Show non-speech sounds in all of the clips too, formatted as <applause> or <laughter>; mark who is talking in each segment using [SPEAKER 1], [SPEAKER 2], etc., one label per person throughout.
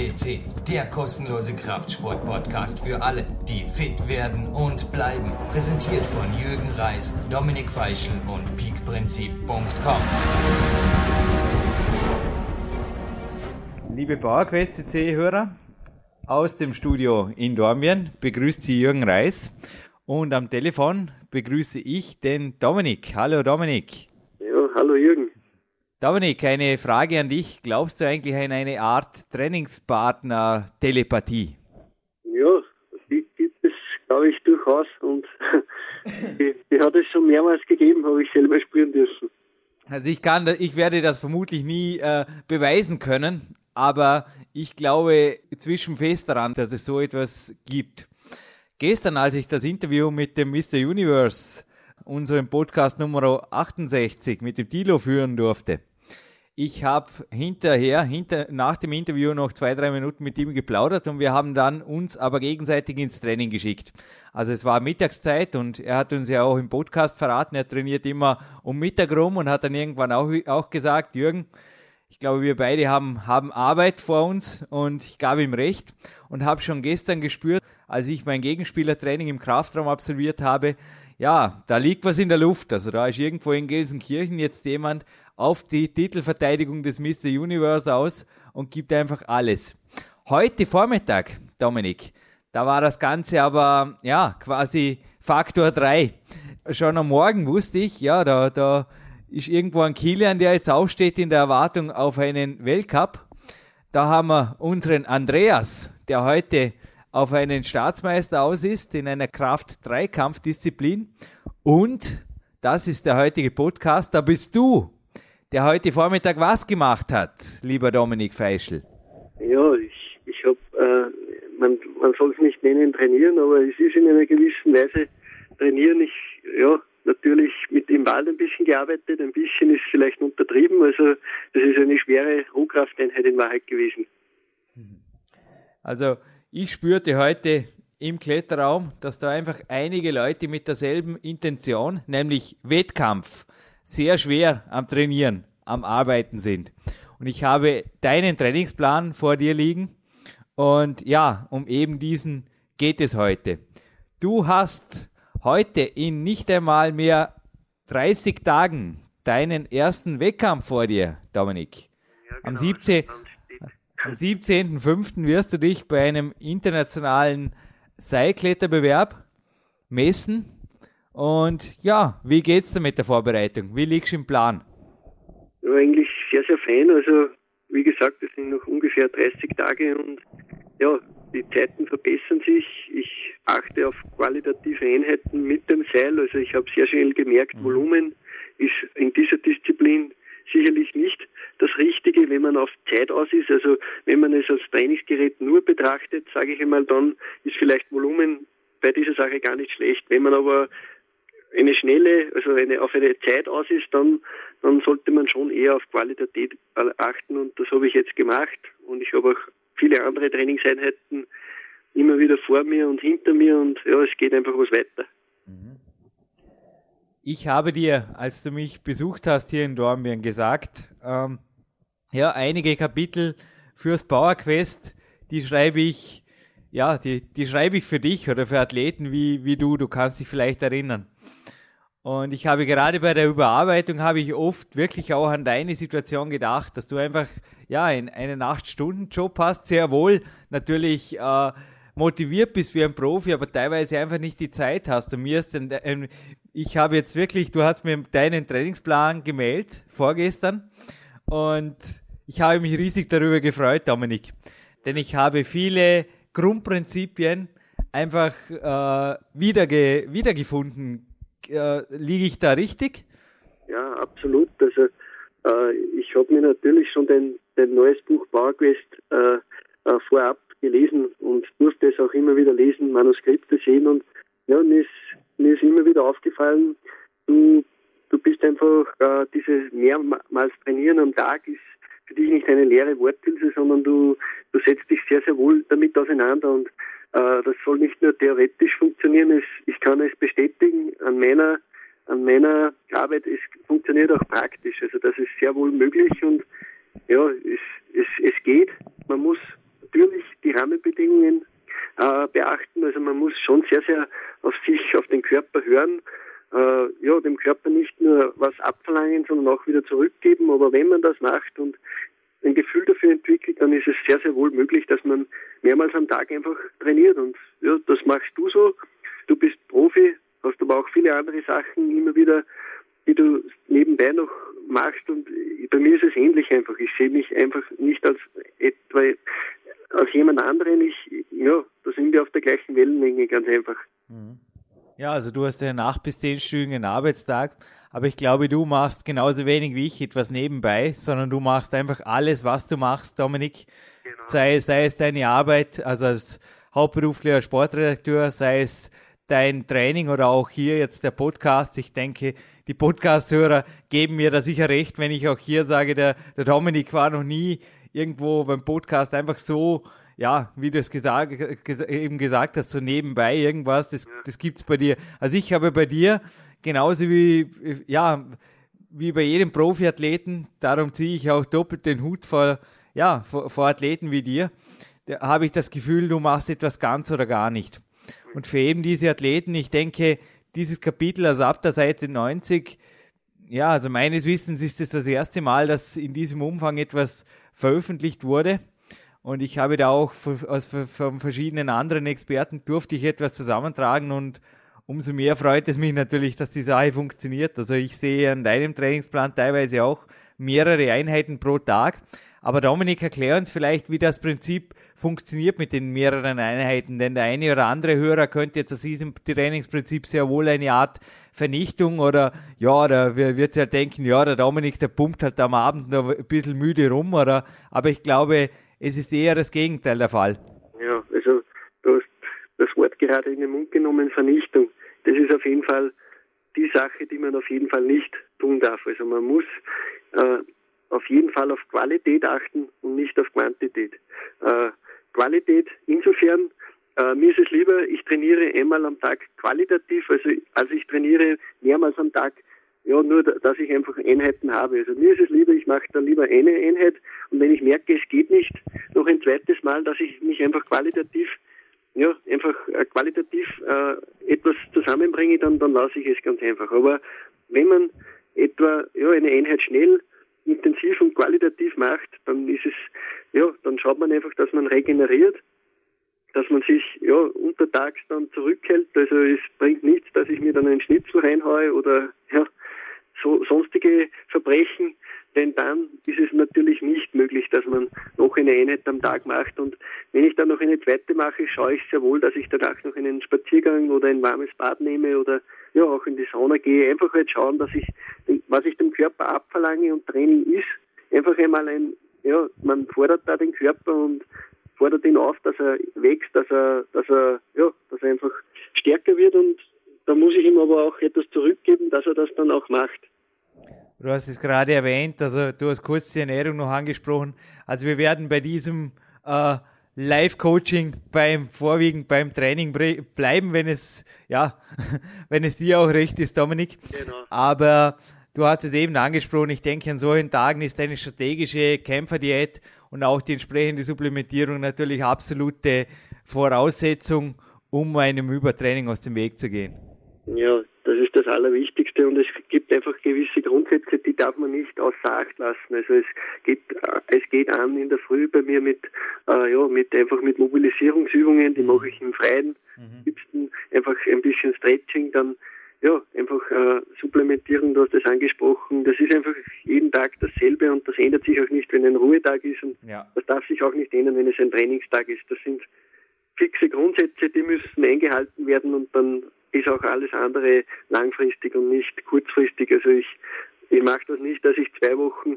[SPEAKER 1] FCC, der kostenlose Kraftsport-Podcast für alle, die fit werden und bleiben. Präsentiert von Jürgen Reis, Dominik Feischl und peakprinzip.com.
[SPEAKER 2] Liebe PowerQuest CC-Hörer, aus dem Studio in Dormien begrüßt Sie Jürgen Reis und am Telefon begrüße ich den Dominik. Hallo Dominik.
[SPEAKER 3] Ja, hallo Jürgen.
[SPEAKER 2] Dominik, eine Frage an dich. Glaubst du eigentlich an eine Art Trainingspartner-Telepathie?
[SPEAKER 3] Ja, die gibt es, glaube ich, durchaus. Und <laughs> die, die, hat es schon mehrmals gegeben, habe ich selber spüren dürfen.
[SPEAKER 2] Also ich kann, ich werde das vermutlich nie äh, beweisen können, aber ich glaube zwischen fest daran, dass es so etwas gibt. Gestern, als ich das Interview mit dem Mr. Universe, unserem Podcast Nummer 68 mit dem Tilo führen durfte, ich habe hinterher, hinter, nach dem Interview noch zwei, drei Minuten mit ihm geplaudert und wir haben dann uns aber gegenseitig ins Training geschickt. Also es war Mittagszeit und er hat uns ja auch im Podcast verraten, er trainiert immer um Mittag rum und hat dann irgendwann auch, auch gesagt, Jürgen, ich glaube, wir beide haben, haben Arbeit vor uns und ich gab ihm recht und habe schon gestern gespürt, als ich mein Gegenspielertraining im Kraftraum absolviert habe, ja, da liegt was in der Luft. Also da ist irgendwo in Gelsenkirchen jetzt jemand, auf die Titelverteidigung des Mr. Universe aus und gibt einfach alles. Heute Vormittag, Dominik, da war das Ganze aber, ja, quasi Faktor 3. Schon am Morgen wusste ich, ja, da, da ist irgendwo ein Kilian, der jetzt aufsteht in der Erwartung auf einen Weltcup. Da haben wir unseren Andreas, der heute auf einen Staatsmeister aus ist in einer Kraft-3-Kampfdisziplin. Und das ist der heutige Podcast. Da bist du, der heute Vormittag was gemacht hat, lieber Dominik Feischl?
[SPEAKER 3] Ja, ich, ich habe, äh, man, man soll es nicht nennen trainieren, aber es ist in einer gewissen Weise trainieren. Ich, ja, natürlich mit dem Wald ein bisschen gearbeitet, ein bisschen ist vielleicht untertrieben, also das ist eine schwere Rohkrafteinheit in Wahrheit gewesen.
[SPEAKER 2] Also ich spürte heute im Kletterraum, dass da einfach einige Leute mit derselben Intention, nämlich Wettkampf, sehr schwer am Trainieren, am Arbeiten sind. Und ich habe deinen Trainingsplan vor dir liegen. Und ja, um eben diesen geht es heute. Du hast heute in nicht einmal mehr 30 Tagen deinen ersten Wettkampf vor dir, Dominik. Ja, genau, am 17. Am 17.05. wirst du dich bei einem internationalen Seilkletterbewerb messen und ja, wie geht's dir mit der Vorbereitung? Wie liegst du im Plan?
[SPEAKER 3] Ja, eigentlich sehr, sehr fein. Also, wie gesagt, es sind noch ungefähr 30 Tage und ja, die Zeiten verbessern sich. Ich achte auf qualitative Einheiten mit dem Seil. Also ich habe sehr schnell gemerkt, mhm. Volumen ist in dieser Disziplin sicherlich nicht das Richtige, wenn man auf Zeit aus ist. Also wenn man es als Trainingsgerät nur betrachtet, sage ich einmal, dann ist vielleicht Volumen bei dieser Sache gar nicht schlecht. Wenn man aber eine schnelle, also eine, auf eine Zeit aus ist, dann, dann sollte man schon eher auf Qualität achten und das habe ich jetzt gemacht und ich habe auch viele andere Trainingseinheiten immer wieder vor mir und hinter mir und ja, es geht einfach was weiter.
[SPEAKER 2] Ich habe dir, als du mich besucht hast hier in Dornbirn, gesagt, ähm, ja, einige Kapitel fürs Power Quest, die schreibe ich, ja, die, die schreibe ich für dich oder für Athleten wie, wie du, du kannst dich vielleicht erinnern. Und ich habe gerade bei der Überarbeitung habe ich oft wirklich auch an deine Situation gedacht, dass du einfach ja in einen acht Stunden Job hast, sehr wohl natürlich äh, motiviert bist wie ein Profi, aber teilweise einfach nicht die Zeit hast. Und mir ist ein, ein, ich habe jetzt wirklich, du hast mir deinen Trainingsplan gemeldet vorgestern und ich habe mich riesig darüber gefreut, Dominik, denn ich habe viele Grundprinzipien einfach äh, wiederge wiedergefunden äh, liege ich da richtig?
[SPEAKER 3] Ja, absolut. Also äh, ich habe mir natürlich schon dein, dein neues Buch PowerQuest äh, äh, vorab gelesen und durfte es auch immer wieder lesen, Manuskripte sehen und ja, mir ist, mir ist immer wieder aufgefallen, du, du bist einfach, äh, dieses mehrmals Trainieren am Tag ist für dich nicht eine leere Worthülse, sondern du, du setzt dich sehr, sehr wohl damit auseinander und das soll nicht nur theoretisch funktionieren, ich kann es bestätigen an meiner, an meiner Arbeit, es funktioniert auch praktisch. Also das ist sehr wohl möglich und ja, es, es, es geht. Man muss natürlich die Rahmenbedingungen äh, beachten. Also man muss schon sehr, sehr auf sich, auf den Körper hören. Äh, ja, dem Körper nicht nur was abverlangen, sondern auch wieder zurückgeben. Aber wenn man das macht und ein Gefühl dafür entwickelt, dann ist es sehr, sehr wohl möglich, dass man mehrmals am Tag einfach trainiert. Und ja, das machst du so. Du bist Profi, hast aber auch viele andere Sachen immer wieder, die du nebenbei noch machst. Und bei mir ist es ähnlich einfach. Ich sehe mich einfach nicht als etwa als jemand anderen. Ich, ja, da sind wir auf der gleichen Wellenlänge, ganz einfach.
[SPEAKER 2] Mhm. Ja, also du hast einen acht bis zehnstündigen Arbeitstag, aber ich glaube, du machst genauso wenig wie ich etwas nebenbei, sondern du machst einfach alles, was du machst, Dominik. Genau. Sei, sei es deine Arbeit, also als hauptberuflicher Sportredakteur, sei es dein Training oder auch hier jetzt der Podcast. Ich denke, die Podcast-Hörer geben mir da sicher recht, wenn ich auch hier sage, der, der Dominik war noch nie irgendwo beim Podcast einfach so ja, wie du es gesagt, eben gesagt hast, so nebenbei irgendwas, das, das gibt's bei dir. Also ich habe bei dir genauso wie, ja, wie bei jedem Profiathleten, darum ziehe ich auch doppelt den Hut vor, ja, vor, vor Athleten wie dir, da habe ich das Gefühl, du machst etwas ganz oder gar nicht. Und für eben diese Athleten, ich denke, dieses Kapitel, also ab der Seite 90, ja, also meines Wissens ist es das erste Mal, dass in diesem Umfang etwas veröffentlicht wurde. Und ich habe da auch von verschiedenen anderen Experten durfte ich etwas zusammentragen und umso mehr freut es mich natürlich, dass die Sache funktioniert. Also ich sehe an deinem Trainingsplan teilweise auch mehrere Einheiten pro Tag. Aber Dominik, erklär uns vielleicht, wie das Prinzip funktioniert mit den mehreren Einheiten. Denn der eine oder andere Hörer könnte jetzt aus diesem Trainingsprinzip sehr wohl eine Art Vernichtung oder ja, da wird ja denken, ja, der Dominik, der pumpt halt am Abend noch ein bisschen müde rum, oder aber ich glaube, es ist eher das Gegenteil der Fall.
[SPEAKER 3] Ja, also du hast das Wort gerade in den Mund genommen, Vernichtung. Das ist auf jeden Fall die Sache, die man auf jeden Fall nicht tun darf. Also man muss äh, auf jeden Fall auf Qualität achten und nicht auf Quantität. Äh, Qualität insofern, äh, mir ist es lieber, ich trainiere einmal am Tag qualitativ, also als ich trainiere mehrmals am Tag ja, nur, dass ich einfach Einheiten habe. Also mir ist es lieber, ich mache dann lieber eine Einheit und wenn ich merke, es geht nicht, noch ein zweites Mal, dass ich mich einfach qualitativ, ja, einfach äh, qualitativ äh, etwas zusammenbringe, dann, dann lasse ich es ganz einfach. Aber wenn man etwa ja, eine Einheit schnell, intensiv und qualitativ macht, dann ist es, ja, dann schaut man einfach, dass man regeneriert dass man sich ja untertags dann zurückhält. Also es bringt nichts, dass ich mir dann einen Schnitzel reinhaue oder ja, so, sonstige Verbrechen, denn dann ist es natürlich nicht möglich, dass man noch eine Einheit am Tag macht. Und wenn ich dann noch eine zweite mache, schaue ich sehr wohl, dass ich danach noch einen Spaziergang oder ein warmes Bad nehme oder ja auch in die Sauna gehe. Einfach halt schauen, dass ich, was ich dem Körper abverlange und Training ist, einfach einmal ein, ja, man fordert da den Körper und fordert ihn auf, dass er wächst, dass er, dass er, ja, dass er einfach stärker wird und da muss ich ihm aber auch etwas zurückgeben, dass er das dann auch macht.
[SPEAKER 2] Du hast es gerade erwähnt, also du hast kurz die Ernährung noch angesprochen. Also wir werden bei diesem äh, Live-Coaching beim vorwiegend beim Training bleiben, wenn es ja, <laughs> wenn es dir auch recht ist, Dominik. Genau. Aber du hast es eben angesprochen. Ich denke, an solchen Tagen ist eine strategische Kämpferdiät und auch die entsprechende Supplementierung natürlich absolute Voraussetzung, um einem Übertraining aus dem Weg zu gehen.
[SPEAKER 3] Ja, das ist das Allerwichtigste und es gibt einfach gewisse Grundsätze, die darf man nicht außer Acht lassen. Also es geht, es geht an in der Früh bei mir mit, äh, ja, mit einfach mit Mobilisierungsübungen, die mache ich im Freien, mhm. liebsten einfach ein bisschen Stretching, dann ja, einfach äh, supplementieren, du hast das angesprochen. Das ist einfach jeden Tag dasselbe und das ändert sich auch nicht, wenn ein Ruhetag ist und ja. das darf sich auch nicht ändern, wenn es ein Trainingstag ist. Das sind fixe Grundsätze, die müssen eingehalten werden und dann ist auch alles andere langfristig und nicht kurzfristig. Also ich, ich mache das nicht, dass ich zwei Wochen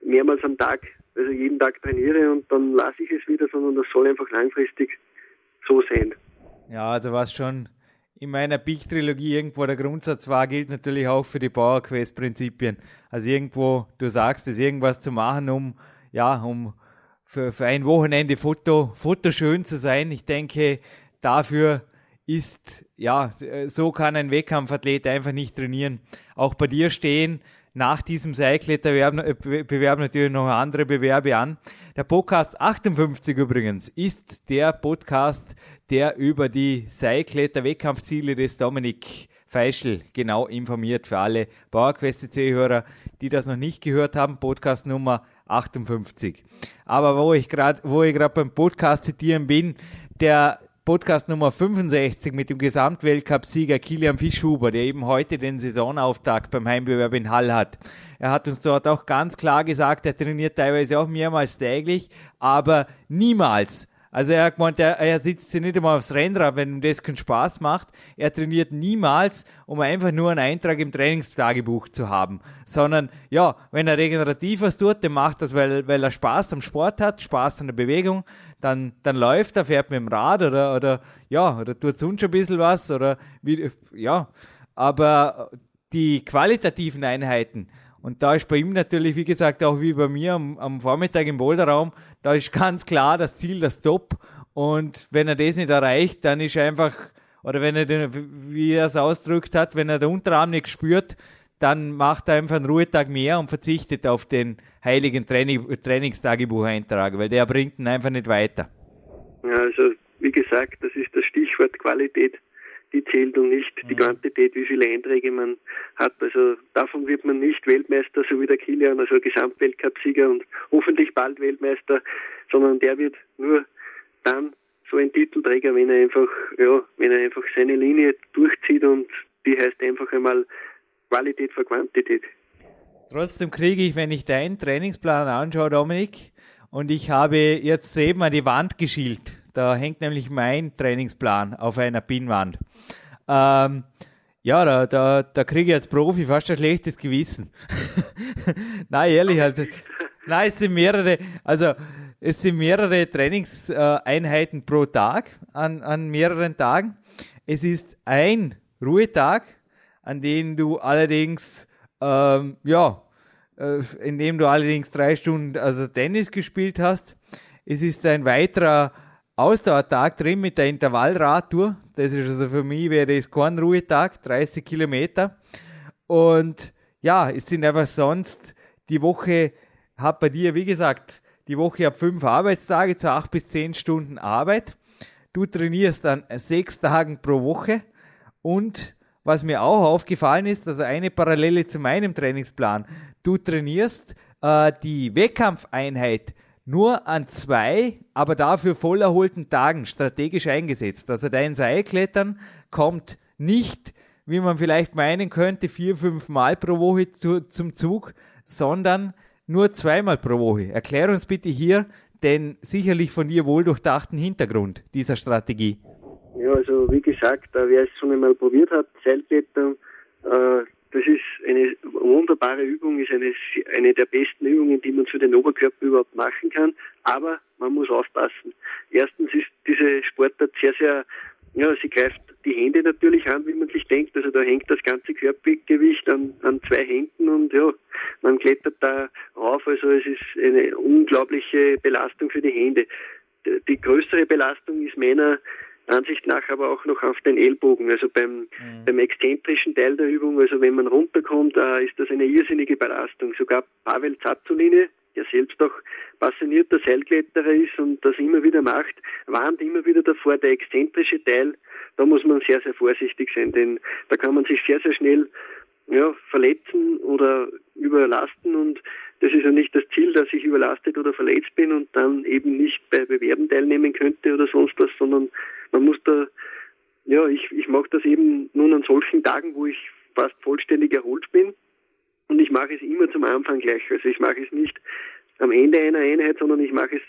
[SPEAKER 3] mehrmals am Tag, also jeden Tag trainiere und dann lasse ich es wieder, sondern das soll einfach langfristig so sein.
[SPEAKER 2] Ja, also was schon in meiner Peak-Trilogie irgendwo der Grundsatz war, gilt natürlich auch für die Power Quest-Prinzipien. Also irgendwo, du sagst es, irgendwas zu machen, um, ja, um für, für ein Wochenende Foto, Foto schön zu sein. Ich denke, dafür ist, ja, so kann ein Wettkampfathlet einfach nicht trainieren. Auch bei dir stehen nach diesem Seilkletterbewerb natürlich noch andere Bewerbe an. Der Podcast 58 übrigens ist der Podcast, der über die Seilkletter-Wettkampfziele des Dominik Feischl genau informiert für alle PowerQuest-C-Hörer, die das noch nicht gehört haben. Podcast Nummer 58. Aber wo ich gerade, wo ich gerade beim Podcast zitieren bin, der Podcast Nummer 65 mit dem Gesamtweltcup-Sieger Kilian Fischhuber, der eben heute den Saisonauftakt beim Heimbewerb in Hall hat. Er hat uns dort auch ganz klar gesagt, er trainiert teilweise auch mehrmals täglich, aber niemals also er hat gemeint, er, er sitzt sich nicht einmal aufs Rennrad, wenn ihm das keinen Spaß macht. Er trainiert niemals, um einfach nur einen Eintrag im Trainingstagebuch zu haben, sondern ja, wenn er regenerativ was tut, dann macht das, weil, weil er Spaß am Sport hat, Spaß an der Bewegung, dann, dann läuft er, fährt mit dem Rad oder, oder ja, oder tut sonst ein bisschen was oder wie, ja, aber die qualitativen Einheiten, und da ist bei ihm natürlich, wie gesagt, auch wie bei mir am, am Vormittag im Boulderraum, da ist ganz klar das Ziel, das Top. Und wenn er das nicht erreicht, dann ist einfach, oder wenn er den, wie er es ausdrückt hat, wenn er den Unterarm nicht spürt, dann macht er einfach einen Ruhetag mehr und verzichtet auf den heiligen Training, Trainingstagebucheintrag, weil der bringt ihn einfach nicht weiter.
[SPEAKER 3] Ja, also wie gesagt, das ist das Stichwort Qualität die zählt und nicht die Quantität, wie viele Einträge man hat. Also davon wird man nicht Weltmeister, so wie der Kilian, also Gesamtweltcupsieger und hoffentlich bald Weltmeister, sondern der wird nur dann so ein Titelträger, wenn er einfach, ja, wenn er einfach seine Linie durchzieht und die heißt einfach einmal Qualität vor Quantität.
[SPEAKER 2] Trotzdem kriege ich, wenn ich deinen Trainingsplan anschaue, Dominik, und ich habe jetzt eben an die Wand geschielt. Da hängt nämlich mein Trainingsplan auf einer Pinnwand. Ähm, ja, da, da, da kriege ich als Profi fast ein schlechtes Gewissen. <laughs> Nein, ehrlich, halt. Nein, es sind mehrere, also es sind mehrere Trainingseinheiten pro Tag an, an mehreren Tagen. Es ist ein Ruhetag, an dem du allerdings, ähm, ja, äh, in dem du allerdings drei Stunden also Tennis gespielt hast. Es ist ein weiterer Ausdauertag drin mit der Intervallradtour. Das ist also für mich wäre es kein Ruhetag, 30 Kilometer. Und ja, es sind einfach sonst, die Woche hat bei dir, wie gesagt, die Woche hat fünf Arbeitstage zu acht bis zehn Stunden Arbeit. Du trainierst an sechs Tagen pro Woche. Und was mir auch aufgefallen ist, also eine Parallele zu meinem Trainingsplan. Du trainierst äh, die Wettkampfeinheit nur an zwei, aber dafür voll erholten Tagen strategisch eingesetzt. Also dein Seilklettern kommt nicht, wie man vielleicht meinen könnte, vier, fünf Mal pro Woche zu, zum Zug, sondern nur zweimal pro Woche. Erklär uns bitte hier den sicherlich von dir wohl durchdachten Hintergrund dieser Strategie.
[SPEAKER 3] Ja, also wie gesagt, wer es schon einmal probiert hat, Seilklettern, äh, das ist eine wunderbare Übung, ist eine, eine der besten Übungen, die man für den Oberkörper überhaupt machen kann. Aber man muss aufpassen. Erstens ist diese Sportart sehr, sehr, ja, sie greift die Hände natürlich an, wie man sich denkt. Also da hängt das ganze Körpergewicht an, an zwei Händen und ja, man klettert da rauf. Also es ist eine unglaubliche Belastung für die Hände. Die größere Belastung ist meiner Ansicht nach aber auch noch auf den Ellbogen. Also beim, mhm. beim exzentrischen Teil der Übung, also wenn man runterkommt, äh, ist das eine irrsinnige Belastung. Sogar Pavel Zazzolini, der selbst auch passionierter Seilkletterer ist und das immer wieder macht, warnt immer wieder davor, der exzentrische Teil, da muss man sehr, sehr vorsichtig sein, denn da kann man sich sehr, sehr schnell ja, verletzen oder überlasten und das ist ja nicht das Ziel, dass ich überlastet oder verletzt bin und dann eben nicht bei Bewerben teilnehmen könnte oder sonst was, sondern man muss da, ja, ich, ich mache das eben nun an solchen Tagen, wo ich fast vollständig erholt bin und ich mache es immer zum Anfang gleich. Also ich mache es nicht am Ende einer Einheit, sondern ich mache es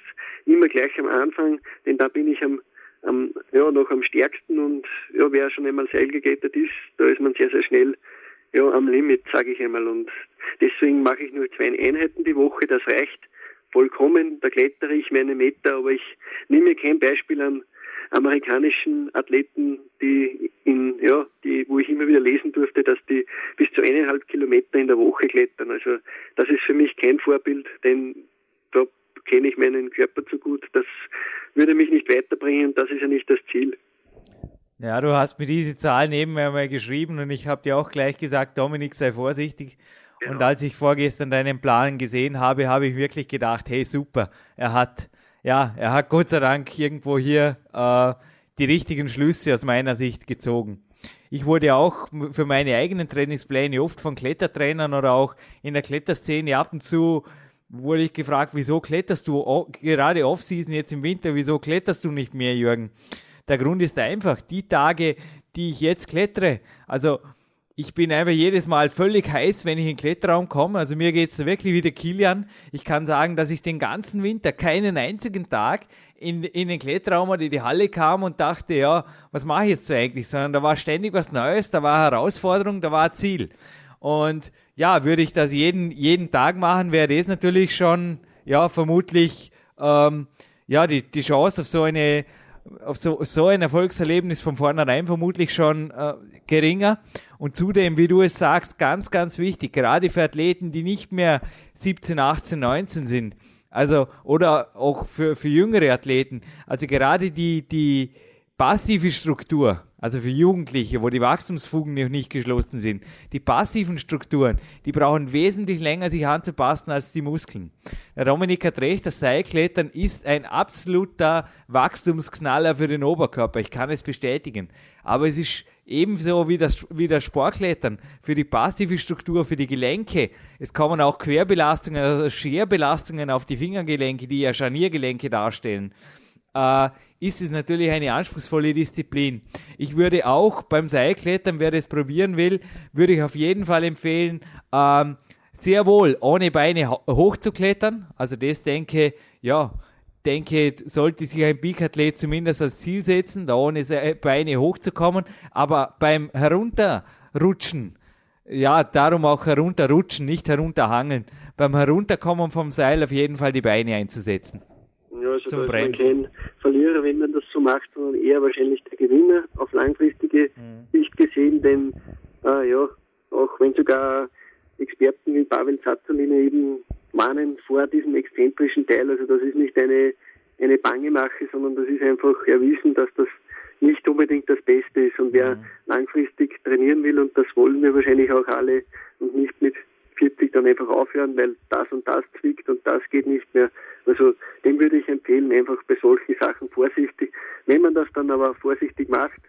[SPEAKER 3] immer gleich am Anfang, denn da bin ich am, am ja, noch am stärksten und ja, wer schon einmal Seil geklettert ist, da ist man sehr, sehr schnell ja, am Limit, sage ich einmal. Und deswegen mache ich nur zwei Einheiten die Woche, das reicht vollkommen. Da klettere ich meine Meter, aber ich nehme kein Beispiel an amerikanischen Athleten, die in, ja, die, wo ich immer wieder lesen durfte, dass die bis zu eineinhalb Kilometer in der Woche klettern. Also das ist für mich kein Vorbild, denn da kenne ich meinen Körper zu gut. Das würde mich nicht weiterbringen. Das ist ja nicht das Ziel.
[SPEAKER 2] Ja, du hast mir diese Zahl nebenher mal geschrieben und ich habe dir auch gleich gesagt, Dominik, sei vorsichtig. Genau. Und als ich vorgestern deinen Plan gesehen habe, habe ich wirklich gedacht, hey super, er hat, ja, er hat Gott sei Dank irgendwo hier äh, die richtigen Schlüsse aus meiner Sicht gezogen. Ich wurde auch für meine eigenen Trainingspläne oft von Klettertrainern oder auch in der Kletterszene ab und zu wurde ich gefragt, wieso kletterst du gerade Off-Season jetzt im Winter, wieso kletterst du nicht mehr, Jürgen? Der Grund ist einfach, die Tage, die ich jetzt klettere, also ich bin einfach jedes Mal völlig heiß, wenn ich in den Kletterraum komme. Also mir geht's wirklich wie der Kilian. Ich kann sagen, dass ich den ganzen Winter keinen einzigen Tag in, in den Kletterraum oder in die Halle kam und dachte, ja, was mache ich jetzt eigentlich? Sondern da war ständig was Neues, da war Herausforderung, da war Ziel. Und ja, würde ich das jeden, jeden Tag machen, wäre das natürlich schon, ja, vermutlich, ähm, ja, die, die Chance auf so eine, auf so, so ein Erfolgserlebnis von vornherein vermutlich schon äh, geringer. Und zudem, wie du es sagst, ganz, ganz wichtig, gerade für Athleten, die nicht mehr 17, 18, 19 sind, also, oder auch für, für jüngere Athleten, also gerade die, die passive Struktur, also für Jugendliche, wo die Wachstumsfugen noch nicht geschlossen sind, die passiven Strukturen, die brauchen wesentlich länger, sich anzupassen als die Muskeln. Der Dominik hat recht, das Seilklettern ist ein absoluter Wachstumsknaller für den Oberkörper. Ich kann es bestätigen. Aber es ist ebenso wie das, wie das Sportklettern für die passive Struktur, für die Gelenke. Es kommen auch Querbelastungen, also Scherbelastungen auf die Fingergelenke, die ja Scharniergelenke darstellen. Äh, ist es natürlich eine anspruchsvolle Disziplin. Ich würde auch beim Seilklettern, wer das probieren will, würde ich auf jeden Fall empfehlen, ähm, sehr wohl ohne Beine hochzuklettern. Also das denke, ja, denke, sollte sich ein Peak-Athlet zumindest als Ziel setzen, da ohne Beine hochzukommen. Aber beim Herunterrutschen, ja, darum auch herunterrutschen, nicht herunterhangeln. Beim Herunterkommen vom Seil auf jeden Fall die Beine einzusetzen.
[SPEAKER 3] Ja, also zum da man kein Verlierer, wenn man das so macht, sondern eher wahrscheinlich der Gewinner auf langfristige mhm. Sicht gesehen, denn äh, ja, auch wenn sogar Experten wie Pavel Zazzolina eben mahnen vor diesem exzentrischen Teil, also das ist nicht eine, eine Bangemache, sondern das ist einfach erwiesen, dass das nicht unbedingt das Beste ist und wer mhm. langfristig trainieren will und das wollen wir wahrscheinlich auch alle und nicht mit 40 dann einfach aufhören, weil das und das zwickt und das geht nicht mehr. Also dem würde ich empfehlen, einfach bei solchen Sachen vorsichtig. Wenn man das dann aber vorsichtig macht,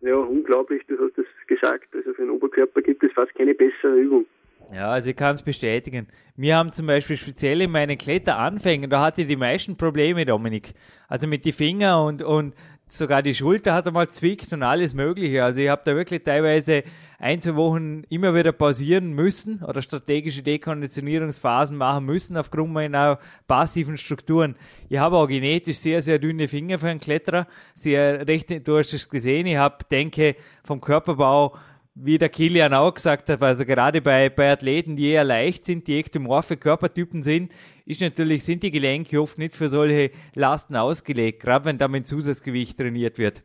[SPEAKER 3] ja, unglaublich, du hast es gesagt, also für den Oberkörper gibt es fast keine bessere Übung.
[SPEAKER 2] Ja, also ich kann es bestätigen. Wir haben zum Beispiel speziell in meinen Kletteranfängen, da hatte ich die meisten Probleme, Dominik. Also mit die Finger und, und sogar die Schulter hat einmal zwickt und alles Mögliche. Also ich habe da wirklich teilweise ein, zwei Wochen immer wieder pausieren müssen oder strategische Dekonditionierungsphasen machen müssen aufgrund meiner passiven Strukturen. Ich habe auch genetisch sehr, sehr dünne Finger für einen Kletterer. Sehr recht, du hast es gesehen. Ich habe, denke, vom Körperbau wie der Kilian auch gesagt hat, also gerade bei, bei Athleten, die eher leicht sind, die ektomorphe Körpertypen sind, ist natürlich, sind die Gelenke oft nicht für solche Lasten ausgelegt, gerade wenn da mit Zusatzgewicht trainiert wird.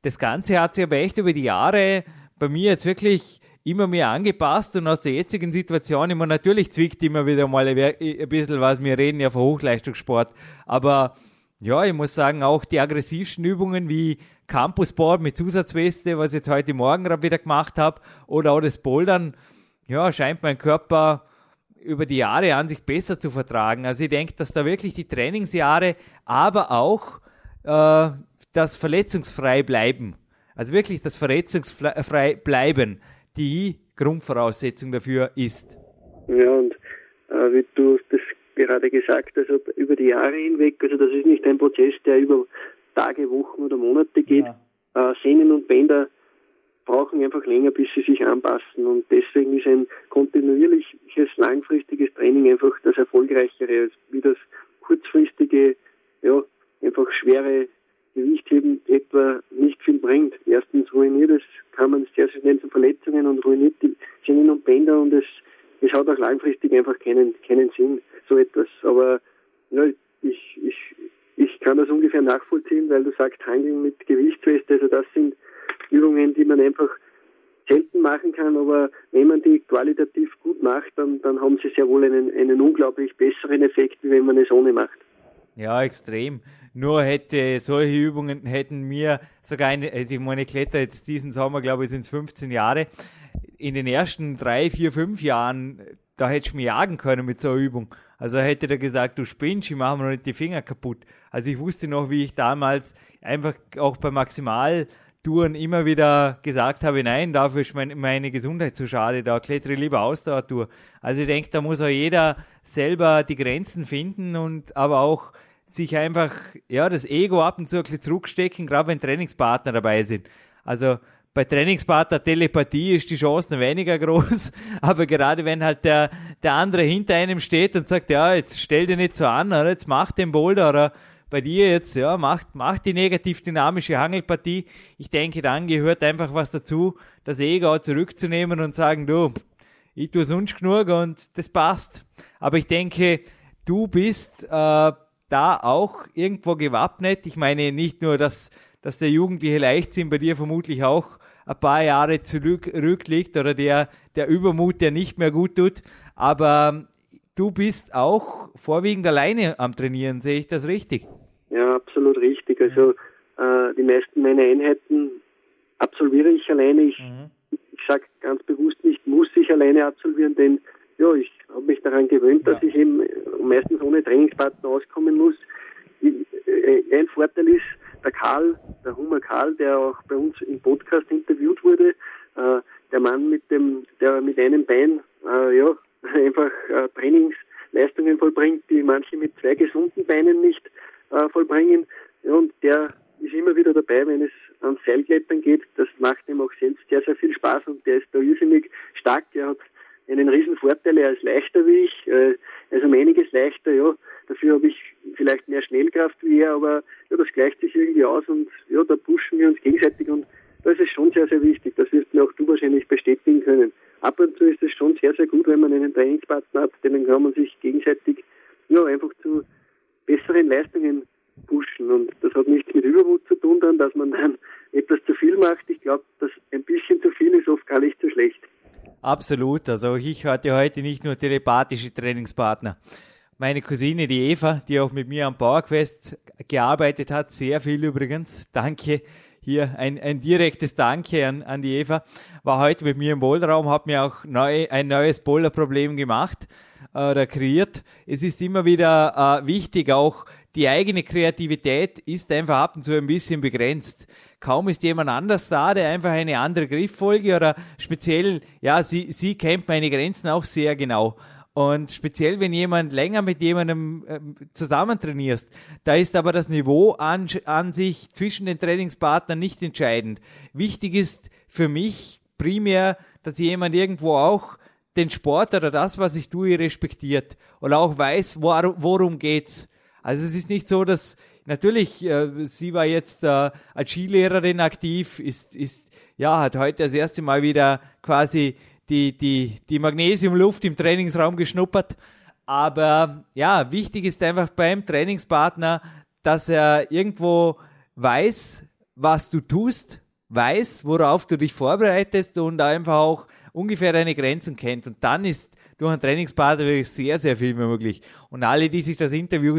[SPEAKER 2] Das Ganze hat sich aber echt über die Jahre bei mir jetzt wirklich immer mehr angepasst und aus der jetzigen Situation immer natürlich zwickt immer wieder mal ein bisschen was. Wir reden ja von Hochleistungssport, aber ja, ich muss sagen, auch die aggressivsten Übungen wie Campusboard mit Zusatzweste, was ich jetzt heute Morgen gerade wieder gemacht habe, oder auch das Bouldern, ja, scheint mein Körper über die Jahre an sich besser zu vertragen. Also ich denke, dass da wirklich die Trainingsjahre, aber auch äh, das verletzungsfrei bleiben, also wirklich das verletzungsfrei bleiben, die Grundvoraussetzung dafür ist.
[SPEAKER 3] Ja, und äh, wie du das gerade gesagt, also über die Jahre hinweg, also das ist nicht ein Prozess, der über Tage, Wochen oder Monate geht. Ja. Äh, Sehnen und Bänder brauchen einfach länger, bis sie sich anpassen und deswegen ist ein kontinuierliches, langfristiges Training einfach das erfolgreichere, als wie das kurzfristige, ja, einfach schwere Gewichtheben etwa nicht viel bringt. Erstens ruiniert es, kann man sehr schnell zu Verletzungen und ruiniert die Sehnen und Bänder und es, es hat auch langfristig einfach keinen, keinen Sinn so etwas. Aber ja, ich, ich, ich kann das ungefähr nachvollziehen, weil du sagst, Handeln mit Gewichtsweste, also das sind Übungen, die man einfach selten machen kann, aber wenn man die qualitativ gut macht, dann, dann haben sie sehr wohl einen, einen unglaublich besseren Effekt, wie wenn man es ohne macht.
[SPEAKER 2] Ja, extrem. Nur hätte solche Übungen hätten mir sogar eine, also ich meine, Kletter jetzt diesen Sommer, glaube ich, sind es 15 Jahre. In den ersten drei, vier, fünf Jahren da hättest du mich jagen können mit so einer Übung. Also hätte er gesagt, du spinnst, ich mache mir noch nicht die Finger kaputt. Also ich wusste noch, wie ich damals einfach auch bei Maximaltouren immer wieder gesagt habe, nein, dafür ist mein, meine Gesundheit zu schade, da klettere ich lieber Ausdauertour. Also ich denke, da muss auch jeder selber die Grenzen finden und aber auch sich einfach, ja, das Ego ab und zu ein bisschen zurückstecken, gerade wenn Trainingspartner dabei sind. Also bei Trainingspartner Telepathie ist die Chance weniger groß, <laughs> aber gerade wenn halt der, der andere hinter einem steht und sagt, ja, jetzt stell dir nicht so an, oder jetzt mach den Boulder, oder bei dir jetzt, ja, mach, mach die negativ dynamische Hangelpartie. Ich denke, dann gehört einfach was dazu, das Ego zurückzunehmen und sagen, du, ich tue sonst genug und das passt. Aber ich denke, du bist äh, da auch irgendwo gewappnet. Ich meine nicht nur, dass, dass der jugendliche Leichtsinn bei dir vermutlich auch ein paar Jahre zurückliegt oder der, der Übermut, der nicht mehr gut tut. Aber du bist auch vorwiegend alleine am Trainieren, sehe ich das richtig?
[SPEAKER 3] Ja, absolut richtig. Also äh, die meisten meiner Einheiten absolviere ich alleine. Ich, mhm. ich sage ganz bewusst nicht, muss ich alleine absolvieren, denn ja, ich habe mich daran gewöhnt, ja. dass ich eben meistens ohne Trainingspartner auskommen muss. Äh, ein Vorteil ist, der Karl, der Hummer Karl, der auch bei uns im Podcast interviewt wurde, äh, der Mann mit dem, der mit einem Bein, äh, ja, <laughs> einfach äh, Trainingsleistungen vollbringt, die manche mit zwei gesunden Beinen nicht äh, vollbringen. Ja, und der ist immer wieder dabei, wenn es ans Seilklettern geht. Das macht ihm auch selbst sehr, sehr viel Spaß und der ist da irrsinnig stark. Er hat einen riesen Vorteil, er ist leichter wie ich, äh, also um einiges leichter, ja. Dafür habe ich vielleicht mehr Schnellkraft wie er, aber ja, das gleicht sich irgendwie aus und ja, da pushen wir uns gegenseitig und das ist schon sehr, sehr wichtig. Das wirst mir auch du wahrscheinlich bestätigen können. Ab und zu ist es schon sehr, sehr gut, wenn man einen Trainingspartner hat, denn dann kann man sich gegenseitig ja, einfach zu besseren Leistungen pushen. Und das hat nichts mit Übermut zu tun, dann, dass man dann <laughs> etwas zu viel macht. Ich glaube, dass ein bisschen zu viel ist oft gar nicht so schlecht.
[SPEAKER 2] Absolut. Also ich hatte heute nicht nur telepathische Trainingspartner meine Cousine, die Eva, die auch mit mir am PowerQuest gearbeitet hat, sehr viel übrigens. Danke. Hier ein, ein direktes Danke an, an die Eva. War heute mit mir im Boulderraum, hat mir auch neu, ein neues Boulderproblem gemacht äh, oder kreiert. Es ist immer wieder äh, wichtig, auch die eigene Kreativität ist einfach ab und zu ein bisschen begrenzt. Kaum ist jemand anders da, der einfach eine andere Grifffolge oder speziell, ja, sie, sie kennt meine Grenzen auch sehr genau. Und speziell, wenn jemand länger mit jemandem äh, zusammen trainierst, da ist aber das Niveau an, an sich zwischen den Trainingspartnern nicht entscheidend. Wichtig ist für mich primär, dass jemand irgendwo auch den Sport oder das, was ich tue, respektiert und auch weiß, wor worum geht's. Also es ist nicht so, dass natürlich, äh, sie war jetzt äh, als Skilehrerin aktiv, ist, ist, ja, hat heute das erste Mal wieder quasi die, die, die Magnesiumluft im Trainingsraum geschnuppert. Aber ja, wichtig ist einfach beim Trainingspartner, dass er irgendwo weiß, was du tust, weiß, worauf du dich vorbereitest und einfach auch ungefähr deine Grenzen kennt. Und dann ist durch einen Trainingspartner wirklich sehr, sehr viel möglich. Und alle, die sich das Interview,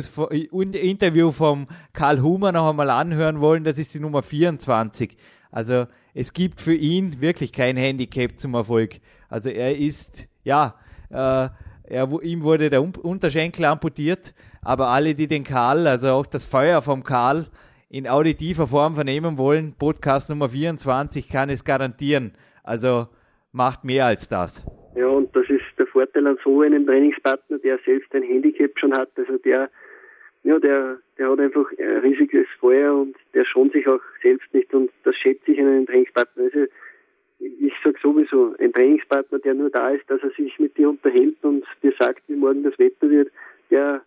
[SPEAKER 2] Interview vom Karl Humer noch einmal anhören wollen, das ist die Nummer 24. Also es gibt für ihn wirklich kein Handicap zum Erfolg. Also er ist, ja, äh, er, ihm wurde der Unterschenkel amputiert, aber alle, die den Karl, also auch das Feuer vom Karl in auditiver Form vernehmen wollen, Podcast Nummer 24 kann es garantieren. Also macht mehr als das.
[SPEAKER 3] Ja, und das ist Vorteil an so einem Trainingspartner, der selbst ein Handicap schon hat. Also der ja, der, der hat einfach ein riesiges Feuer und der schont sich auch selbst nicht und das schätze ich in einem Trainingspartner. Also ich sage sowieso, ein Trainingspartner, der nur da ist, dass er sich mit dir unterhält und dir sagt, wie morgen das Wetter wird, der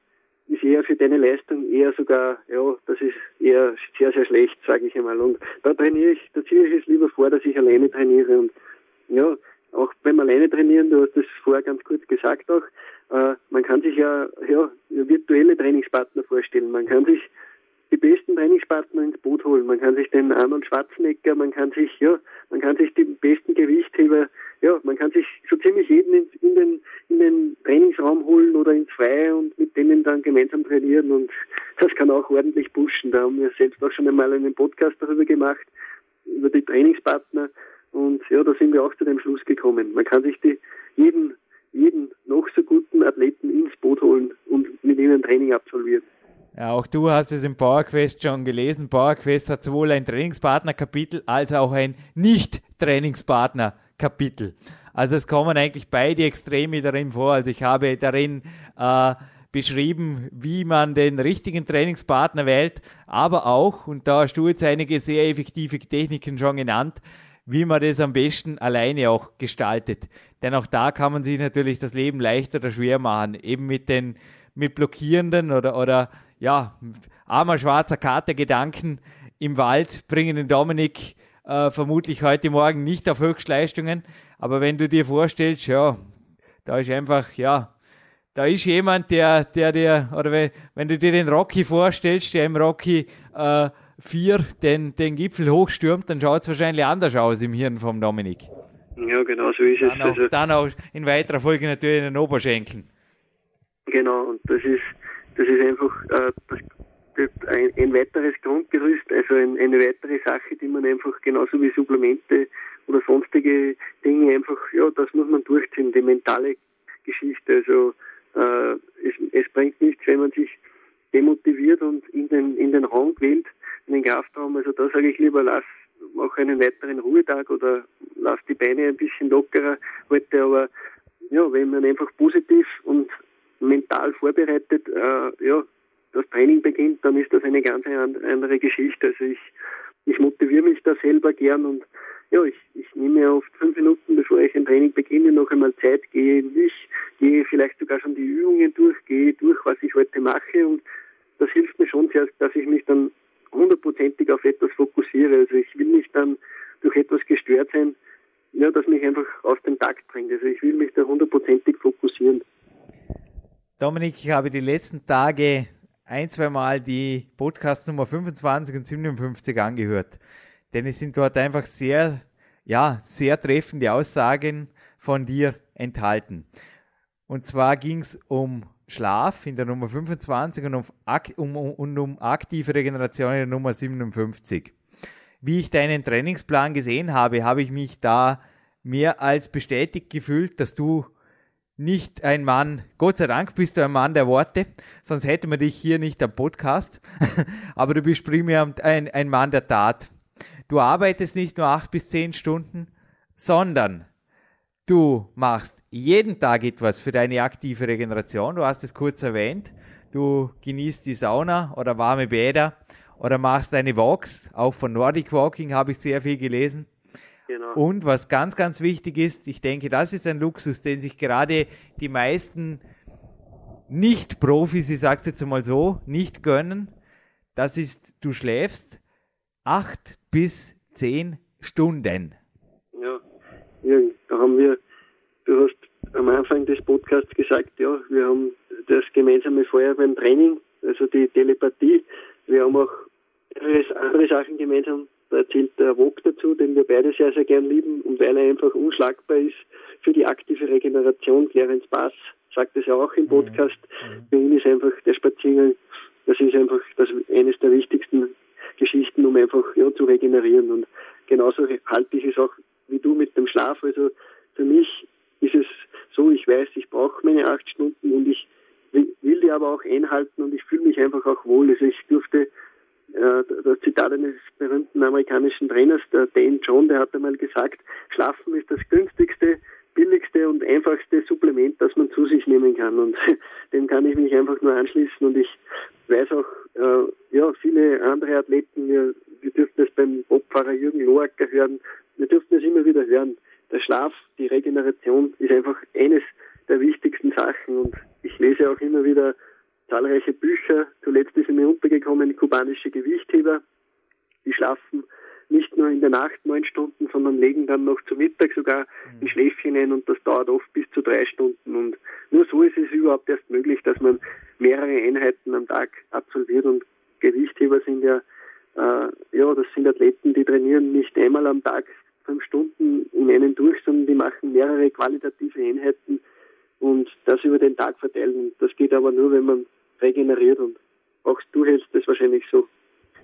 [SPEAKER 3] ist eher für deine Leistung eher sogar, ja, das ist eher sehr, sehr schlecht, sage ich einmal. Und da trainiere ich, da ziehe ich es lieber vor, dass ich alleine trainiere. Und alleine trainieren, du hast das vorher ganz kurz gesagt auch, äh, man kann sich ja, ja virtuelle Trainingspartner vorstellen. Man kann sich die besten Trainingspartner ins Boot holen. Man kann sich den Arnold Schwarzenegger, man kann sich, ja, man kann sich die besten Gewichtheber, ja, man kann sich so ziemlich jeden in, in, den, in den Trainingsraum holen oder ins Freie und mit denen dann gemeinsam trainieren und das kann auch ordentlich pushen. Da haben wir selbst auch schon einmal einen Podcast darüber gemacht, über die Trainingspartner und ja, da sind wir auch zu dem Schluss gekommen. Man kann sich die, jeden, jeden noch so guten Athleten ins Boot holen und mit ihnen Training absolvieren.
[SPEAKER 2] Ja, auch du hast es im PowerQuest schon gelesen. PowerQuest hat sowohl ein Trainingspartner-Kapitel als auch ein Nicht-Trainingspartner-Kapitel. Also es kommen eigentlich beide Extreme darin vor. Also ich habe darin äh, beschrieben, wie man den richtigen Trainingspartner wählt, aber auch, und da hast du jetzt einige sehr effektive Techniken schon genannt, wie man das am besten alleine auch gestaltet. Denn auch da kann man sich natürlich das Leben leichter oder schwer machen. Eben mit den mit blockierenden oder, oder ja, armer schwarzer Kater Gedanken im Wald bringen den Dominik äh, vermutlich heute Morgen nicht auf Höchstleistungen. Aber wenn du dir vorstellst, ja, da ist einfach, ja, da ist jemand, der, der dir, oder wenn, wenn du dir den Rocky vorstellst, der im Rocky äh, 4 den, den Gipfel hochstürmt, dann schaut es wahrscheinlich anders aus im Hirn vom Dominik.
[SPEAKER 3] Ja, genau so ist
[SPEAKER 2] dann
[SPEAKER 3] es.
[SPEAKER 2] Auch, also, dann auch in weiterer Folge natürlich in den Oberschenkeln.
[SPEAKER 3] Genau, und das ist, das ist einfach äh, das, das ein, ein, weiteres Grundgerüst, also ein, eine weitere Sache, die man einfach genauso wie Supplemente oder sonstige Dinge einfach, ja, das muss man durchziehen, die mentale Geschichte. Also äh, es, es bringt nichts, wenn man sich demotiviert und in den, in den Raum quält, in Kraftraum. Also da sage ich lieber, lass mach einen weiteren Ruhetag oder lass die Beine ein bisschen lockerer heute, aber ja, wenn man einfach positiv und mental vorbereitet, äh, ja, das Training beginnt, dann ist das eine ganz andere Geschichte. Also ich, ich motiviere mich da selber gern und ja, ich, ich nehme oft fünf Minuten, bevor ich ein Training beginne, noch einmal Zeit, gehe in mich, gehe vielleicht sogar schon die Übungen durch, gehe durch, was ich heute mache und das hilft mir schon sehr, dass ich mich dann hundertprozentig auf etwas fokussiere. Also ich will nicht dann durch etwas gestört sein, ja, das mich einfach aus dem Takt bringt. Also ich will mich da hundertprozentig fokussieren.
[SPEAKER 2] Dominik, ich habe die letzten Tage ein, zwei Mal die Podcast Nummer 25 und 57 angehört. Denn es sind dort einfach sehr, ja, sehr treffende Aussagen von dir enthalten. Und zwar ging es um Schlaf in der Nummer 25 und um, um, um, um aktive Regeneration in der Nummer 57. Wie ich deinen Trainingsplan gesehen habe, habe ich mich da mehr als bestätigt gefühlt, dass du nicht ein Mann, Gott sei Dank bist du ein Mann der Worte, sonst hätte man dich hier nicht am Podcast, <laughs> aber du bist primär ein, ein Mann der Tat. Du arbeitest nicht nur acht bis zehn Stunden, sondern du machst jeden Tag etwas für deine aktive Regeneration. Du hast es kurz erwähnt. Du genießt die Sauna oder warme Bäder oder machst deine Walks. Auch von Nordic Walking habe ich sehr viel gelesen. Genau. Und was ganz, ganz wichtig ist, ich denke, das ist ein Luxus, den sich gerade die meisten Nicht-Profis, ich sage es jetzt mal so, nicht gönnen. Das ist, du schläfst acht bis zehn Stunden.
[SPEAKER 3] Ja, ja da haben wir, du hast am Anfang des Podcasts gesagt, ja, wir haben das gemeinsame Feuer beim Training, also die Telepathie. Wir haben auch andere Sachen gemeinsam da erzählt der Wok dazu, den wir beide sehr, sehr gern lieben und weil er einfach unschlagbar ist für die aktive Regeneration. Clarence Bass sagt es ja auch im mhm. Podcast. Mhm. Für ihn ist einfach der Spaziergang, das ist einfach das, eines der wichtigsten Geschichten, um einfach ja, zu regenerieren. Und genauso halte ich es auch wie du mit dem Schlaf. Also für mich ist es so, ich weiß, ich brauche meine acht Stunden und ich will die aber auch einhalten und ich fühle mich einfach auch wohl. Also ich durfte äh, das Zitat eines berühmten amerikanischen Trainers, der Dane John, der hat einmal gesagt, Schlafen ist das günstigste, billigste und einfachste Supplement, das man zu sich nehmen kann. Und <laughs> dem kann ich mich einfach nur anschließen. Und ich weiß auch, äh, ja, viele andere Athleten, wir, wir dürften es beim Bobfahrer Jürgen Loacker hören, wir dürften es immer wieder hören. Der Schlaf, die Regeneration ist einfach eines der wichtigsten Sachen. Und ich lese auch immer wieder zahlreiche Bücher. Zuletzt ist mir untergekommen kubanische Gewichtheber. Die schlafen nicht nur in der Nacht neun Stunden, sondern legen dann noch zu Mittag sogar mhm. ein Schläfchen ein und das dauert oft bis zu drei Stunden. Und nur so ist es überhaupt erst möglich, dass man mehrere Einheiten am Tag absolviert. Und Gewichtheber sind ja, äh, ja, das sind Athleten, die trainieren nicht einmal am Tag fünf Stunden in einen durch, sondern die machen mehrere qualitative Einheiten und das über den Tag verteilen. Das geht aber nur, wenn man regeneriert und auch du hältst das wahrscheinlich so.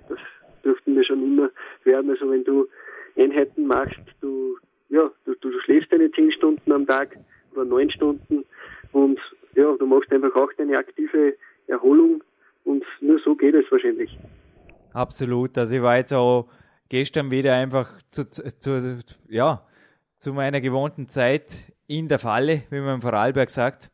[SPEAKER 3] Das dürften wir schon immer werden. Also wenn du Einheiten machst, du, ja, du, du schläfst deine zehn Stunden am Tag oder neun Stunden und ja, du machst einfach auch deine aktive Erholung nur so geht es wahrscheinlich.
[SPEAKER 2] Absolut. Also ich war jetzt auch gestern wieder einfach zu, zu, ja, zu meiner gewohnten Zeit in der Falle, wie man im Vorarlberg sagt.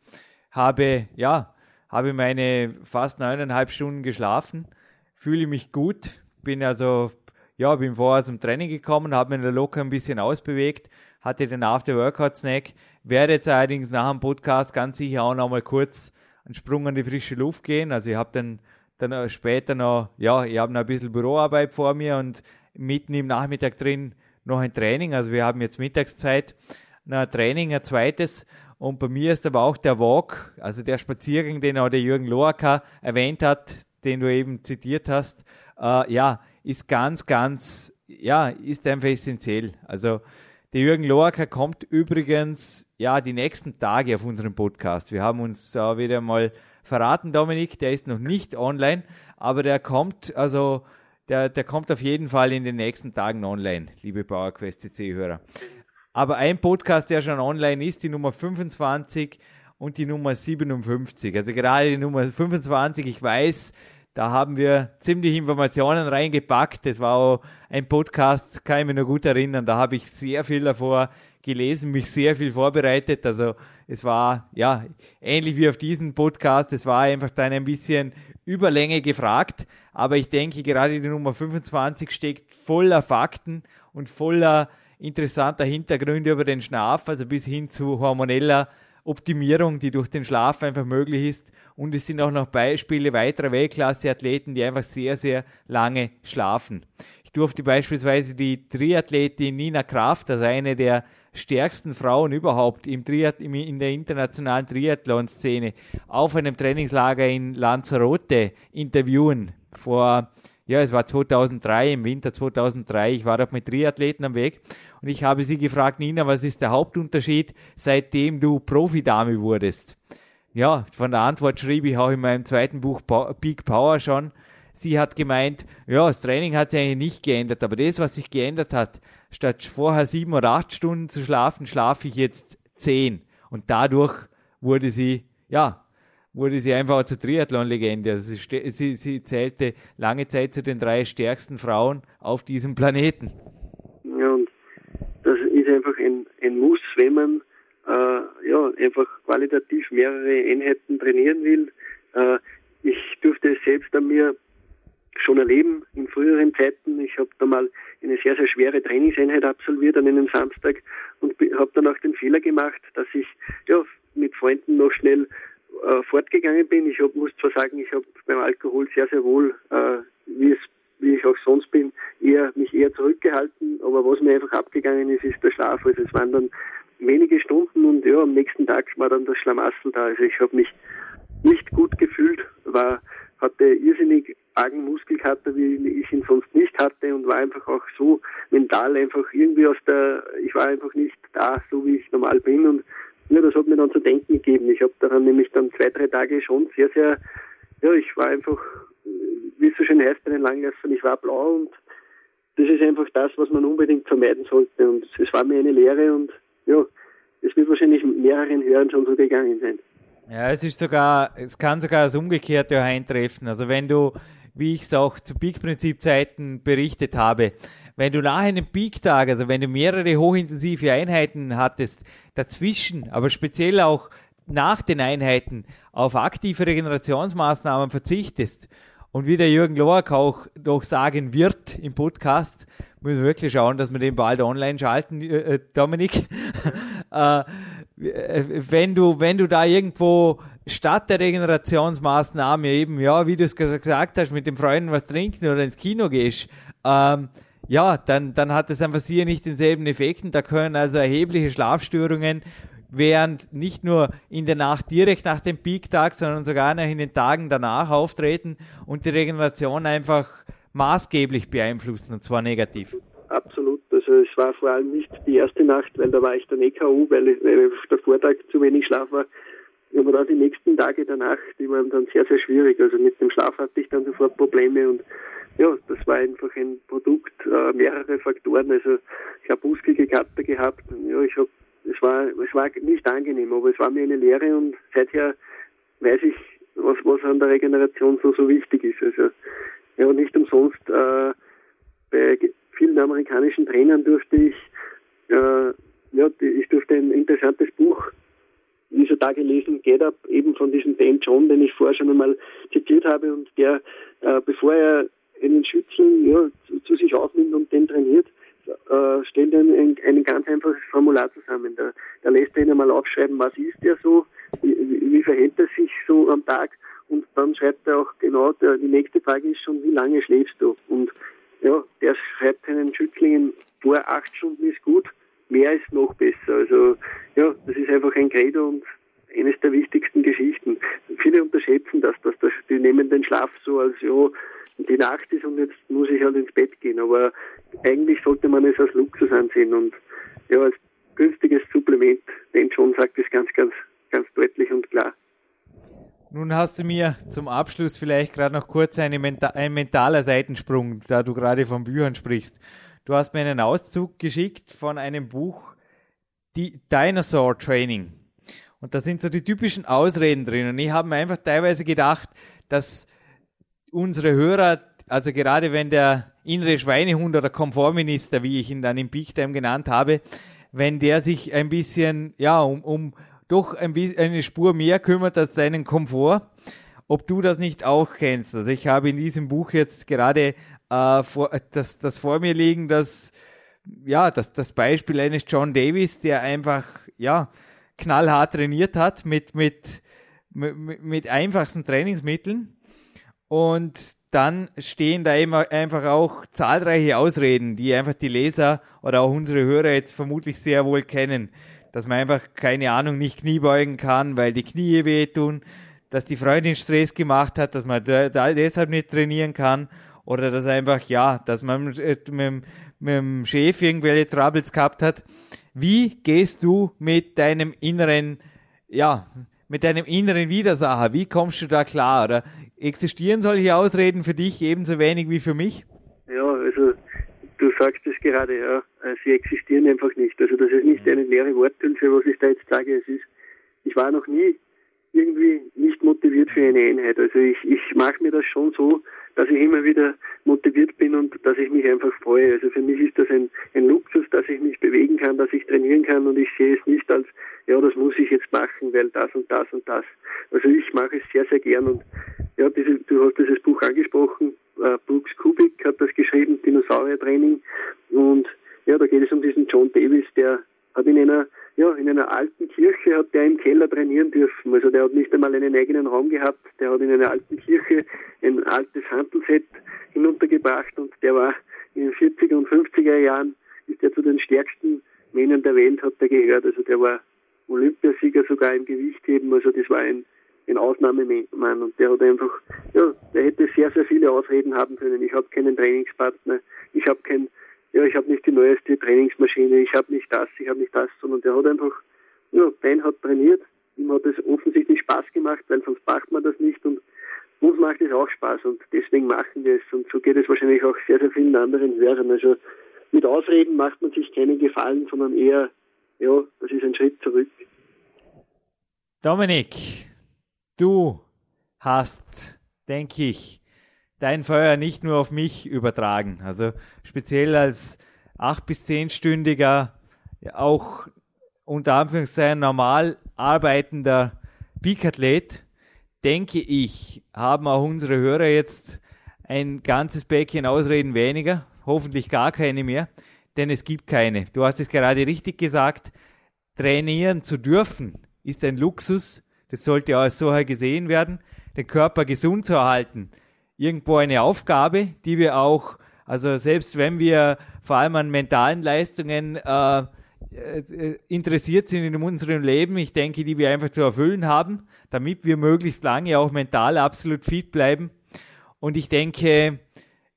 [SPEAKER 2] Habe, ja, habe meine fast neuneinhalb Stunden geschlafen, fühle mich gut, bin also, ja, bin vorher zum Training gekommen, habe mir locker ein bisschen ausbewegt, hatte den After-Workout-Snack, werde jetzt allerdings nach dem Podcast ganz sicher auch noch mal kurz einen Sprung an die frische Luft gehen. Also ich habe dann, dann später noch, ja, ich habe noch ein bisschen Büroarbeit vor mir und mitten im Nachmittag drin noch ein Training. Also wir haben jetzt Mittagszeit, ein Training, ein zweites. Und bei mir ist aber auch der Walk, also der Spaziergang, den auch der Jürgen Loacker erwähnt hat, den du eben zitiert hast, äh, ja, ist ganz, ganz, ja, ist einfach essentiell. Also der Jürgen Loacker kommt übrigens ja die nächsten Tage auf unserem Podcast. Wir haben uns äh, wieder mal verraten, Dominik, der ist noch nicht online, aber der kommt, also der, der kommt auf jeden Fall in den nächsten Tagen online, liebe PowerQuest CC-Hörer. Aber ein Podcast, der schon online ist, die Nummer 25 und die Nummer 57. Also gerade die Nummer 25, ich weiß, da haben wir ziemlich Informationen reingepackt. Das war auch ein Podcast, kann ich mich noch gut erinnern. Da habe ich sehr viel davor gelesen, mich sehr viel vorbereitet. Also es war ja ähnlich wie auf diesen Podcast. Es war einfach dann ein bisschen Überlänge gefragt. Aber ich denke, gerade die Nummer 25 steckt voller Fakten und voller interessanter Hintergründe über den Schlaf, also bis hin zu hormoneller Optimierung, die durch den Schlaf einfach möglich ist. Und es sind auch noch Beispiele weiterer Weltklasse-Athleten, die einfach sehr, sehr lange schlafen. Ich durfte beispielsweise die Triathletin Nina Kraft, also eine der stärksten Frauen überhaupt im Triath in der internationalen Triathlon-Szene, auf einem Trainingslager in Lanzarote interviewen. Vor, ja, es war 2003, im Winter 2003. Ich war dort mit Triathleten am Weg und ich habe sie gefragt, Nina, was ist der Hauptunterschied, seitdem du Profidame wurdest? Ja, von der Antwort schrieb ich auch in meinem zweiten Buch Peak Power schon. Sie hat gemeint, ja, das Training hat sich eigentlich nicht geändert, aber das, was sich geändert hat, statt vorher sieben oder acht Stunden zu schlafen, schlafe ich jetzt zehn. Und dadurch wurde sie, ja, wurde sie einfach zur Triathlon-Legende. Also sie, sie, sie zählte lange Zeit zu den drei stärksten Frauen auf diesem Planeten
[SPEAKER 3] ist einfach ein, ein Muss, wenn man äh, ja, einfach qualitativ mehrere Einheiten trainieren will. Äh, ich durfte es selbst an mir schon erleben in früheren Zeiten. Ich habe da mal eine sehr, sehr schwere Trainingseinheit absolviert an einem Samstag und habe dann auch den Fehler gemacht, dass ich ja, mit Freunden noch schnell äh, fortgegangen bin. Ich hab, muss zwar sagen, ich habe beim Alkohol sehr, sehr wohl, äh, wie es wie ich auch sonst bin, eher mich eher zurückgehalten. Aber was mir einfach abgegangen ist, ist der Schlaf. Also es waren dann wenige Stunden und ja, am nächsten Tag war dann das Schlamassel da. Also ich habe mich nicht gut gefühlt, war hatte irrsinnig argen Muskelkater, wie ich ihn sonst nicht hatte und war einfach auch so mental einfach irgendwie aus der, ich war einfach nicht da, so wie ich normal bin und ja, das hat mir dann zu denken gegeben. Ich habe daran nämlich dann zwei, drei Tage schon sehr, sehr, ja, ich war einfach wie es so schön heißt bei den Langläufern, ich war blau und das ist einfach das, was man unbedingt vermeiden sollte. Und es war mir eine Lehre und ja, es wird wahrscheinlich mehreren Hörern schon so gegangen sein.
[SPEAKER 2] Ja, es ist sogar, es kann sogar das Umgekehrte eintreffen. Also wenn du, wie ich es auch zu Peak-Prinzip-Zeiten berichtet habe, wenn du nach einem Peak-Tag, also wenn du mehrere hochintensive Einheiten hattest, dazwischen, aber speziell auch nach den Einheiten auf aktive Regenerationsmaßnahmen verzichtest und wie der Jürgen Loack auch noch sagen wird im Podcast, müssen wir wirklich schauen, dass wir den bald online schalten, äh, äh Dominik. <laughs> äh, wenn du, wenn du da irgendwo statt der Regenerationsmaßnahme eben, ja, wie du es gesagt hast, mit den Freunden was trinken oder ins Kino gehst, ähm, ja, dann, dann hat es einfach hier nicht denselben Effekten. Da können also erhebliche Schlafstörungen während nicht nur in der Nacht direkt nach dem Peak-Tag, sondern sogar noch in den Tagen danach auftreten und die Regeneration einfach maßgeblich beeinflussen und zwar negativ.
[SPEAKER 3] Absolut. Also es war vor allem nicht die erste Nacht, weil da war ich dann eh K.O., weil, weil der Vortag zu wenig Schlaf war. Aber dann die nächsten Tage danach, die waren dann sehr, sehr schwierig. Also mit dem Schlaf hatte ich dann sofort Probleme und ja, das war einfach ein Produkt, äh, mehrere Faktoren. Also ich habe muskelige Kater gehabt, ja, ich habe es war, es war nicht angenehm, aber es war mir eine Lehre und seither weiß ich, was, was an der Regeneration so, so wichtig ist. Also, ja, nicht umsonst, äh, bei vielen amerikanischen Trainern durfte ich, äh, ja, ich durfte ein interessantes Buch dieser Tage lesen, Get Up, eben von diesem Dan John, den ich vorher schon einmal zitiert habe und der, äh, bevor er einen Schützen ja, zu, zu, sich aufnimmt und den trainiert, äh, stellt er ein, ein, ganz einfaches Formular zusammen. Da, da lässt er ihn einmal aufschreiben, was ist er so, wie, wie verhält er sich so am Tag und dann schreibt er auch genau, der, die nächste Frage ist schon, wie lange schläfst du? Und ja, der schreibt seinen Schützlingen vor, acht Stunden ist gut, mehr ist noch besser. Also ja, das ist einfach ein Credo und eines der wichtigsten Geschichten. Viele unterschätzen das, dass das, die nehmen den Schlaf so als ja, die Nacht ist und jetzt muss ich halt ins Bett gehen. Aber eigentlich sollte man es als Luxus ansehen und ja, als günstiges Supplement. Denn John sagt es ganz, ganz, ganz deutlich und klar.
[SPEAKER 2] Nun hast du mir zum Abschluss vielleicht gerade noch kurz eine Menta ein mentaler Seitensprung, da du gerade von Büchern sprichst. Du hast mir einen Auszug geschickt von einem Buch, die Dinosaur Training. Und da sind so die typischen Ausreden drin. Und ich habe mir einfach teilweise gedacht, dass unsere Hörer, also gerade wenn der innere Schweinehund oder Komfortminister, wie ich ihn dann im Big Time genannt habe, wenn der sich ein bisschen, ja, um, um doch ein eine Spur mehr kümmert als seinen Komfort, ob du das nicht auch kennst. Also ich habe in diesem Buch jetzt gerade äh, vor, das, das vor mir liegen, dass ja, das, das Beispiel eines John Davis, der einfach, ja, knallhart trainiert hat mit, mit, mit, mit einfachsten Trainingsmitteln. Und dann stehen da immer einfach auch zahlreiche Ausreden, die einfach die Leser oder auch unsere Hörer jetzt vermutlich sehr wohl kennen. Dass man einfach, keine Ahnung, nicht Knie beugen kann, weil die Knie wehtun, dass die Freundin Stress gemacht hat, dass man da, deshalb nicht trainieren kann oder dass einfach, ja, dass man mit, mit, mit dem Chef irgendwelche Troubles gehabt hat. Wie gehst du mit deinem inneren, ja, mit deinem inneren Widersacher? Wie kommst du da klar? Oder existieren solche Ausreden für dich ebenso wenig wie für mich?
[SPEAKER 3] Sagst es gerade, ja, äh, sie existieren einfach nicht. Also das ist nicht eine leere Worthülse, was ich da jetzt sage. Es ist, ich war noch nie irgendwie nicht motiviert für eine Einheit. Also ich, ich mache mir das schon so, dass ich immer wieder motiviert bin und dass ich mich einfach freue. Also für mich ist das ein, ein Luxus, dass ich mich bewegen kann, dass ich trainieren kann und ich sehe es nicht als, ja, das muss ich jetzt machen, weil das und das und das. Also ich mache es sehr, sehr gern und ja, diese, du hast dieses Buch angesprochen, äh, Brooks Kubik hat das geschrieben, Dinosaurier-Training und ja, da geht es um diesen John Davis, der hat in einer ja, in einer alten Kirche hat der im Keller trainieren dürfen. Also der hat nicht einmal einen eigenen Raum gehabt. Der hat in einer alten Kirche ein altes Handelset hinuntergebracht und der war in den 40er und 50er Jahren ist er zu den stärksten Männern der Welt, hat er gehört. Also der war Olympiasieger sogar im Gewichtheben. Also das war ein, ein Ausnahmemann und der hat einfach, ja, der hätte sehr, sehr viele Ausreden haben können. Ich habe keinen Trainingspartner, ich habe kein ja, ich habe nicht die neueste Trainingsmaschine, ich habe nicht das, ich habe nicht das, sondern der hat einfach, ja, Ben hat trainiert, ihm hat es offensichtlich Spaß gemacht, weil sonst macht man das nicht und uns macht es auch Spaß und deswegen machen wir es und so geht es wahrscheinlich auch sehr, sehr vielen anderen Hörern. Also mit Ausreden macht man sich keinen Gefallen, sondern eher, ja, das ist ein Schritt zurück.
[SPEAKER 2] Dominik, du hast, denke ich, dein Feuer nicht nur auf mich übertragen. Also speziell als acht bis zehnstündiger, auch unter Anführungszeichen normal arbeitender Peak-Athlet, denke ich, haben auch unsere Hörer jetzt ein ganzes Päckchen Ausreden weniger, hoffentlich gar keine mehr, denn es gibt keine. Du hast es gerade richtig gesagt, trainieren zu dürfen ist ein Luxus, das sollte auch so gesehen werden, den Körper gesund zu erhalten irgendwo eine Aufgabe, die wir auch, also selbst wenn wir vor allem an mentalen Leistungen äh, äh, interessiert sind in unserem Leben, ich denke, die wir einfach zu erfüllen haben, damit wir möglichst lange auch mental absolut fit bleiben. Und ich denke,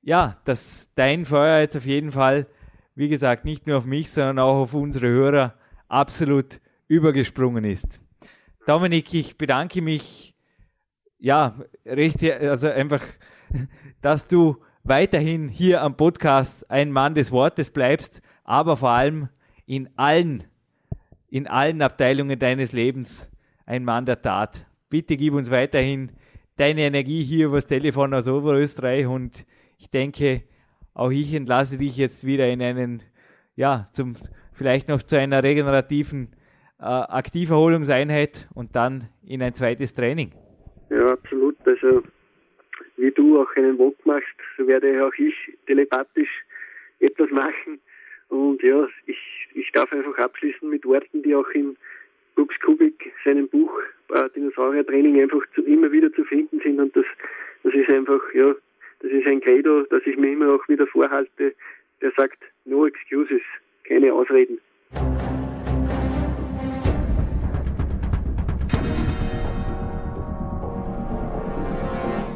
[SPEAKER 2] ja, dass dein Feuer jetzt auf jeden Fall, wie gesagt, nicht nur auf mich, sondern auch auf unsere Hörer absolut übergesprungen ist. Dominik, ich bedanke mich, ja, recht, also einfach dass du weiterhin hier am Podcast ein Mann des Wortes bleibst, aber vor allem in allen, in allen Abteilungen deines Lebens ein Mann der Tat. Bitte gib uns weiterhin deine Energie hier übers Telefon aus Oberösterreich und ich denke, auch ich entlasse dich jetzt wieder in einen, ja, zum, vielleicht noch zu einer regenerativen äh, Aktiverholungseinheit und dann in ein zweites Training.
[SPEAKER 3] Ja, absolut. Also, wie du auch einen Walk machst, so werde auch ich telepathisch etwas machen. Und ja, ich, ich darf einfach abschließen mit Worten, die auch in Brooks Kubik, seinem Buch äh, Dinosaurier-Training einfach zu, immer wieder zu finden sind. Und das, das ist einfach, ja, das ist ein Credo, das ich mir immer auch wieder vorhalte, der sagt, no excuses, keine Ausreden.